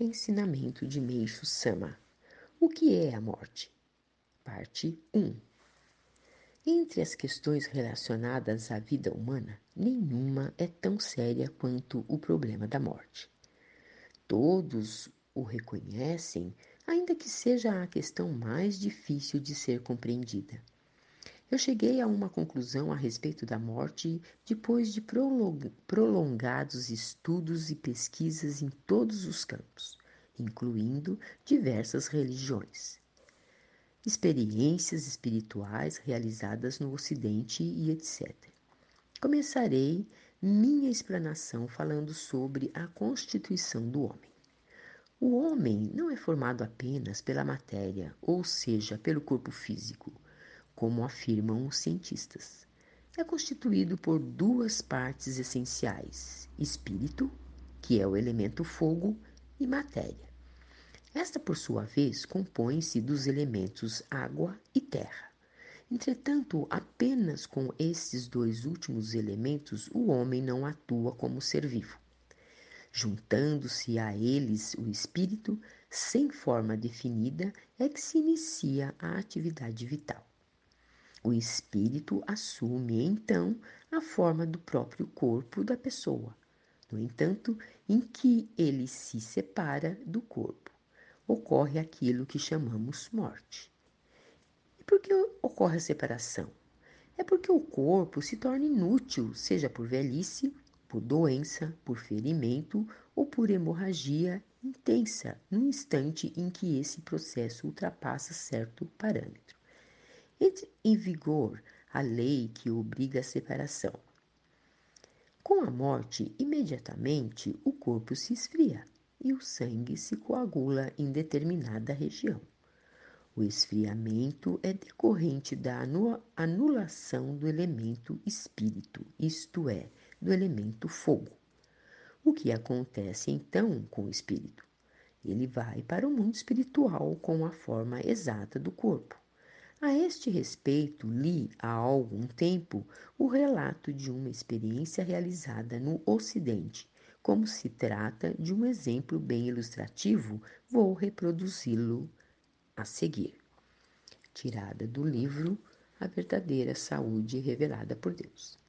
Ensinamento de Meixo Sama. O que é a morte? Parte 1. Entre as questões relacionadas à vida humana, nenhuma é tão séria quanto o problema da morte. Todos o reconhecem, ainda que seja a questão mais difícil de ser compreendida. Eu cheguei a uma conclusão a respeito da morte depois de prolongados estudos e pesquisas em todos os campos, incluindo diversas religiões, experiências espirituais realizadas no Ocidente e etc. Começarei minha explanação falando sobre a constituição do homem. O homem não é formado apenas pela matéria, ou seja, pelo corpo físico como afirmam os cientistas. É constituído por duas partes essenciais: espírito, que é o elemento fogo, e matéria. Esta, por sua vez, compõe-se dos elementos água e terra. Entretanto, apenas com esses dois últimos elementos o homem não atua como ser vivo. Juntando-se a eles o espírito, sem forma definida, é que se inicia a atividade vital. O espírito assume então a forma do próprio corpo da pessoa. No entanto, em que ele se separa do corpo, ocorre aquilo que chamamos morte. E por que ocorre a separação? É porque o corpo se torna inútil, seja por velhice, por doença, por ferimento ou por hemorragia intensa, no instante em que esse processo ultrapassa certo parâmetro. Entre em vigor a lei que obriga a separação. Com a morte, imediatamente o corpo se esfria e o sangue se coagula em determinada região. O esfriamento é decorrente da anulação do elemento espírito, isto é, do elemento fogo. O que acontece então com o espírito? Ele vai para o mundo espiritual com a forma exata do corpo. A este respeito, li há algum tempo o relato de uma experiência realizada no Ocidente. Como se trata de um exemplo bem ilustrativo, vou reproduzi-lo a seguir. Tirada do livro A Verdadeira Saúde Revelada por Deus.